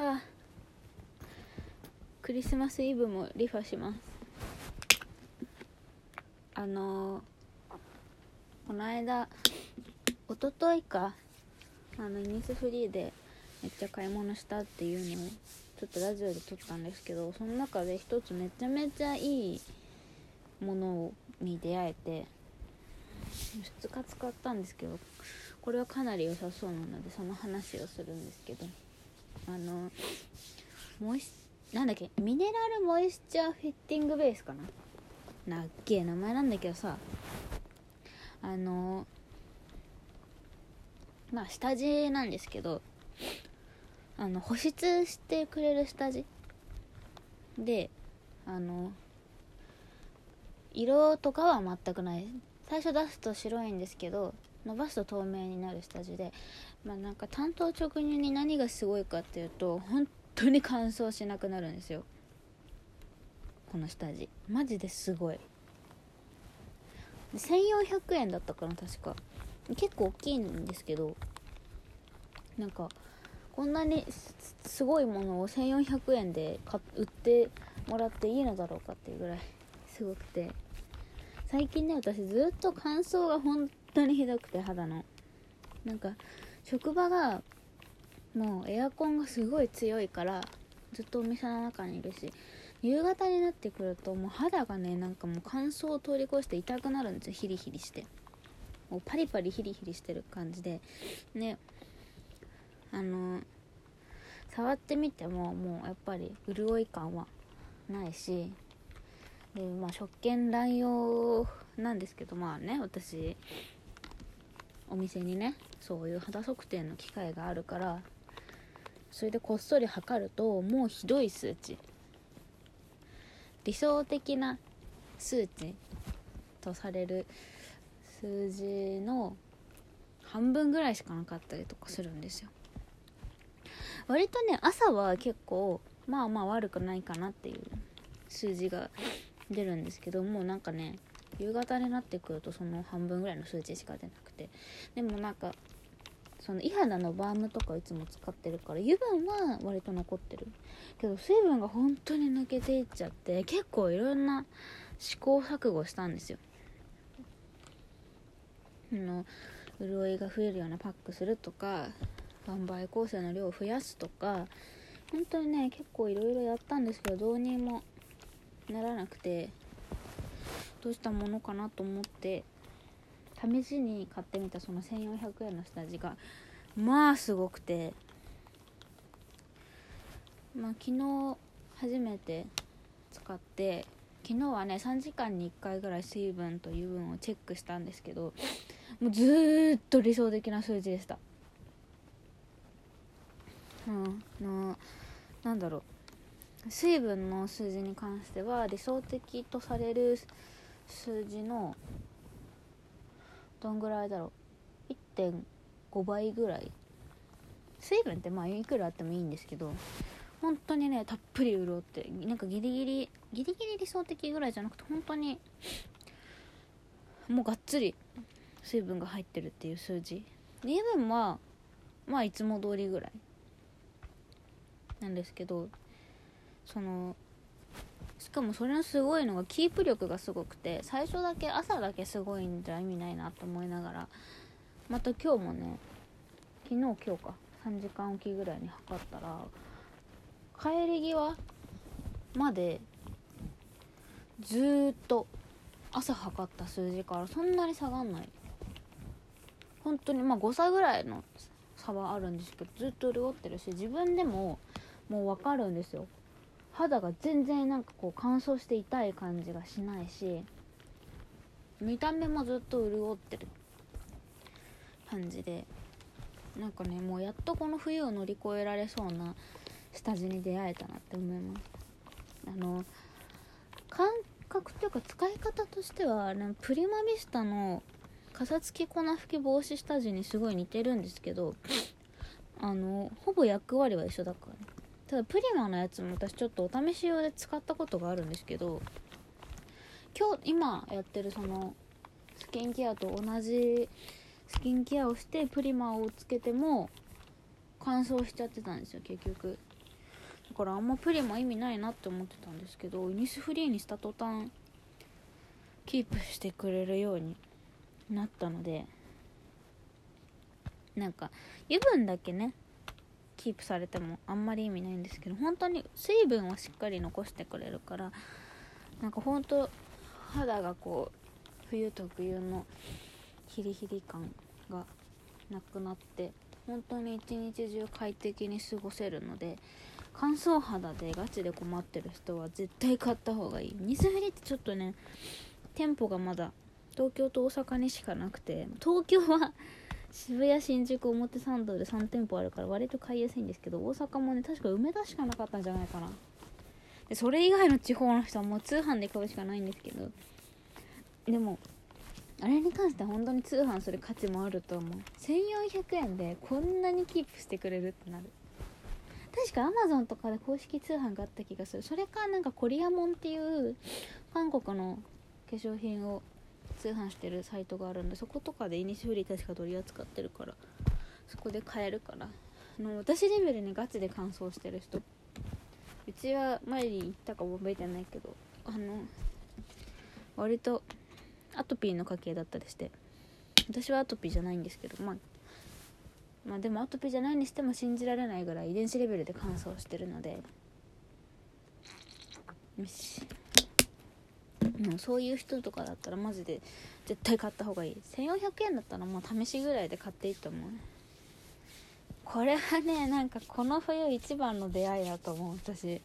あ。クリスマスイブもリファします。あのー、この間一昨日かあのニスフリーでめっちゃ買い物したっていうのをちょっとラジオで撮ったんですけどその中で一つめちゃめちゃいいものに出会えて2日使ったんですけどこれはかなり良さそうなのでその話をするんですけど。あのモイスなんだっけミネラルモイスチャーフィッティングベースかな？なっけえ名前なんだけどさ。あのまあ下地なんですけどあの保湿してくれる下地。であの色とかは全くない。最初出すと白いんですけど伸ばすと透明になる下地でまあなんか単刀直入に何がすごいかっていうと本当に乾燥しなくなるんですよ。この下地マジですごい。1400円だったかな確か。結構大きいんですけどなんかこんなにすごいものを1400円で売ってもらっていいのだろうかっていうぐらいすごくて。最近ね私ずっと乾燥が本当にひどくて肌の。なんか職場がもうエアコンがすごい強いからずっとお店の中にいるし夕方になってくるともう肌がねなんかもう乾燥を通り越して痛くなるんですよ。ヒリヒリして。もうパリパリヒリヒリしてる感じで。ね。あの触ってみてももうやっぱり潤い感はないし。でまあ食券乱用なんですけどまあね私。お店にねそういう肌測定の機会があるからそれでこっそり測るともうひどい数値。理想的な数値とされる数字の半分ぐらいしかなかったりとかするんですよ。割とね朝は結構まあまあ悪くないかなっていう数字が出るんですけどもうなんかね夕方になってくるとその半分ぐらいの数値しか出なくて。でもなんかそのイ肌のバームとかいつも使ってるから油分は割と残ってる。けど水分が本当に抜けていっちゃって結構いろんな試行錯誤したんですよ。あの潤いが増えるようなパックするとか販売構成の量を増やすとか本当にね結構いろいろやったんですけどどうにもならなくてどうしたものかなと思って試しに買ってみたその1400円の下地がまあすごくて。まあ昨日初めて使って昨日はね3時間に1回ぐらい水分と油分をチェックしたんですけどもうずっと理想的な数字でした。うんのなんだろう。水分の数字に関しては理想的とされる数字のどんぐらいだろう？1.5倍ぐらい。水分ってまあいくらあってもいいんですけど本当にねたっぷり潤ってなんかギリギリギリギリ理想的ぐらいじゃなくて本当にもうがっつり水分が入ってるっていう数字。油分はまあいつも通りぐらいなんですけどそのしかもそれのすごいのがキープ力がすごくて最初だけ朝だけすごいんじゃ意味ないなと思いながらまた今日もね昨日今日か3時間おきぐらいに測ったら帰り際までずっと朝測った数字からそんなに下がんない。本当にまあ誤差ぐらいの差はあるんですけどずっと潤ってるし自分でももう分かるんですよ。肌が全然なんかこう乾燥して痛い感じがしないし見た目もずっと潤ってる感じでなんかねもうやっとこの冬を乗り越えられそうな下地に出会えたなって思います。あの感覚っていうか使い方としてはプリマミスタのかさつき粉吹き防止下地にすごい似てるんですけどあのほぼ役割は一緒だからね。ただプリマのやつも私ちょっとお試し用で使ったことがあるんですけど今日今やってるそのスキンケアと同じスキンケアをしてプリマをつけても乾燥しちゃってたんですよ結局。だからあんまプリも意味ないなって思ってたんですけどイニスフリーにした途端キープしてくれるようになったのでなんか油分だけねキープされてもあんまり意味ないんですけど本当に水分はしっかり残してくれるからなんか本当肌がこう冬特有のヒリヒリ感がなくなって本当に一日中快適に過ごせるので乾燥肌でガチで困ってる人は絶対買った方がいい。ニスフリってちょっとね店舗がまだ東京と大阪にしかなくて東京は渋谷新宿表参道で3店舗あるから割と買いやすいんですけど大阪もね確か梅田しかなかったんじゃないかな。でそれ以外の地方の人はもう通販で買うしかないんですけどでもあれに関しては本当に通販する価値もあると思う。1400円でこんなにキープしてくれるってなる。確か Amazon とかで公式通販があった気がする。それかなんかコリアモンっていう韓国の化粧品を通販してるサイトがあるんでそことかでイニシフリー確か取り扱ってるからそこで買えるからあの私レベルにガチで乾燥してる人うちは前に言ったか覚えてないけどあの割とアトピーの家系だったりして私はアトピーじゃないんですけどまあまあでもアトピーじゃないにしても信じられないぐらい遺伝子レベルで乾燥してるのでよし。もうそういう人とかだったらマジで絶対買った方がいい。1400円だったらもう試しぐらいで買っていいと思う。これはねなんかこの冬一番の出会いだと思う私。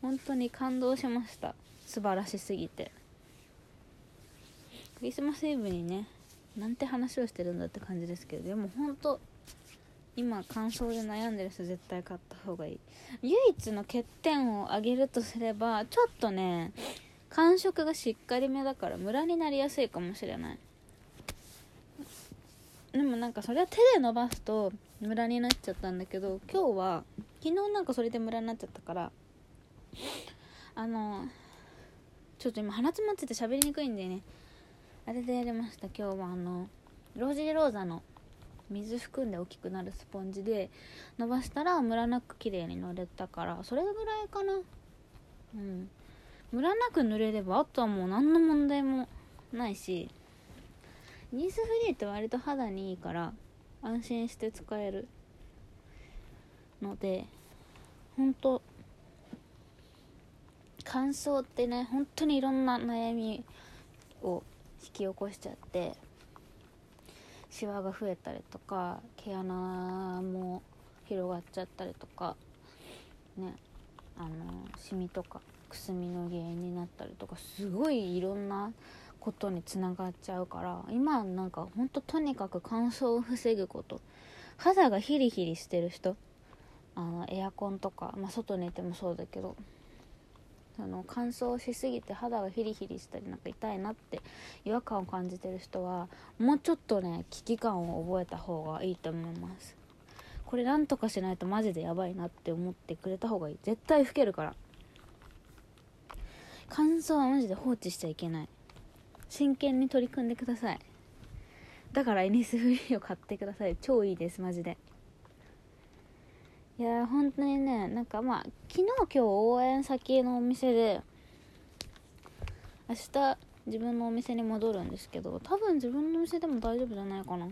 本当に感動しました。素晴らしすぎて。クリスマスイブにねなんて話をしてるんだって感じですけどでも本当今乾燥で悩んでる人絶対買った方がいい。唯一の欠点を挙げるとすればちょっとね感触がしっかりめだからムラになりやすいかもしれない。でもなんかそれは手で伸ばすとムラになっちゃったんだけど今日は昨日なんかそれでムラになっちゃったからあのちょっと今鼻詰まってて喋りにくいんでね。あれでやりました。今日はあのロージーローザの水含んで大きくなるスポンジで伸ばしたらムラなく綺麗に乗れたからそれぐらいかな。うん。ムラなく濡れればあとはもう何の問題もないしニースフリーって割と肌にいいから安心して使えるので本当乾燥ってね本当にいろんな悩みを引き起こしちゃってシワが増えたりとか毛穴も広がっちゃったりとかねあのシミとかくすみの原因になったりとかすごいいろんなことにつながっちゃうから今なんかほんととにかく乾燥を防ぐこと。肌がヒリヒリしてる人あのエアコンとか、まあ、外にいてもそうだけどあの乾燥しすぎて肌がヒリヒリしたりなんか痛いなって違和感を感じてる人はもうちょっとね危機感を覚えた方がいいと思います。これなんとかしないとマジでやばいなって思ってくれた方がいい。絶対老けるから。乾燥はマジで放置しちゃいけない。真剣に取り組んでください。だからエニスフリーを買ってください。超いいですマジで。いや本当にねなんかまあ昨日今日応援先のお店で明日自分のお店に戻るんですけど多分自分のお店でも大丈夫じゃないかな。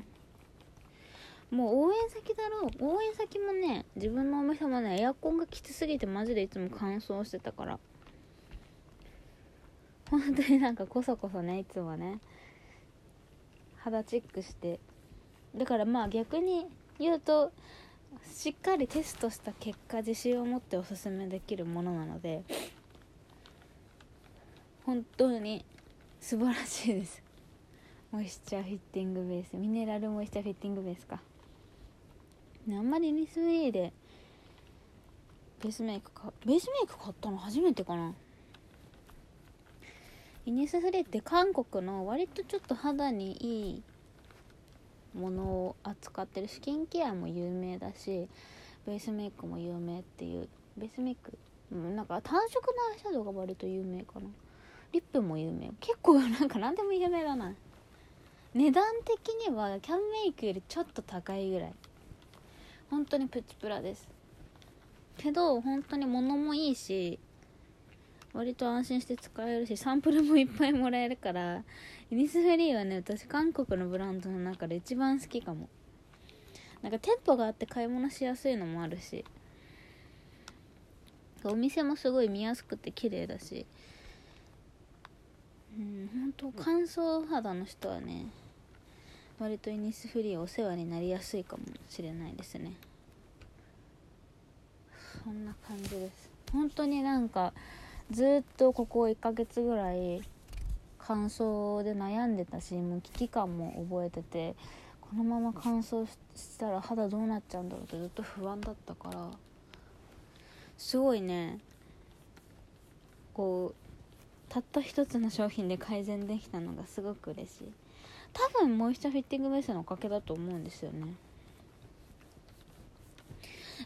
もう応援先だろう。応援先もね自分のお店もねエアコンがきつすぎてマジでいつも乾燥してたから。本当になんかこそこそねいつもね。肌チェックして。だからまあ逆に言うとしっかりテストした結果自信を持っておすすめできるものなので本当に素晴らしいです。モイスチャーフィッティングベース。ミネラルモイスチャーフィッティングベースか。あんまりミスフリーでベースメイクかベースメイク買ったの初めてかな。イニスフリーって韓国の割とちょっと肌にいいものを扱ってる。スキンケアも有名だしベースメイクも有名っていうベースメイクうんなんか単色のアイシャドウが割と有名かな。リップも有名。結構なんか何でも有名だな。値段的にはキャンメイクよりちょっと高いぐらい。本当にプチプラです。けど本当に物もいいし割と安心して使えるしサンプルもいっぱいもらえるからイニスフリーはね私韓国のブランドの中で一番好きかも。なんか店舗があって買い物しやすいのもあるしお店もすごい見やすくて綺麗だし。うん本当乾燥肌の人はね割とイニスフリーお世話になりやすいかもしれないですね。そんな感じです。本当になんかずっとここ1ヶ月ぐらい乾燥で悩んでたしもう危機感も覚えててこのまま乾燥したら肌どうなっちゃうんだろうってずっと不安だったからすごいねこうたった一つの商品で改善できたのがすごく嬉しい。多分モイスチャーフィッティングベースのおかげだと思うんですよね。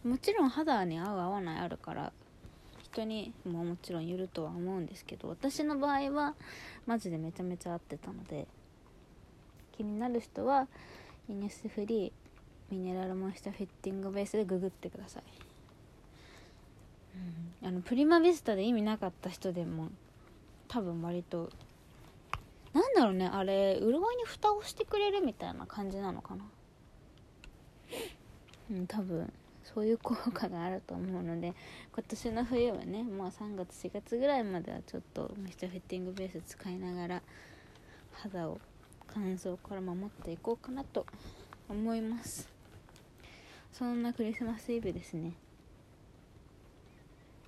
もちろん肌に合う合わないあるから人にももちろんよるとは思うんですけど私の場合はマジでめちゃめちゃ合ってたので気になる人はイニスフリーミネラルモイスチャーフィッティングベースでググってください、うん、あのプリマビスタで意味なかった人でも多分割となんだろうねあれ潤いに蓋をしてくれるみたいな感じなのかな。うん多分。そういう効果があると思うので今年の冬はねもう3月4月ぐらいまではちょっとミスターフィッティングベース使いながら肌を乾燥から守っていこうかなと思います。そんなクリスマスイブですね。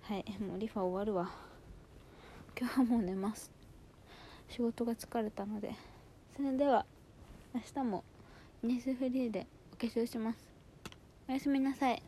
はいもうリファ終わるわ。今日はもう寝ます。仕事が疲れたので。それでは明日もイネスフリーでお化粧します。おやすみなさい。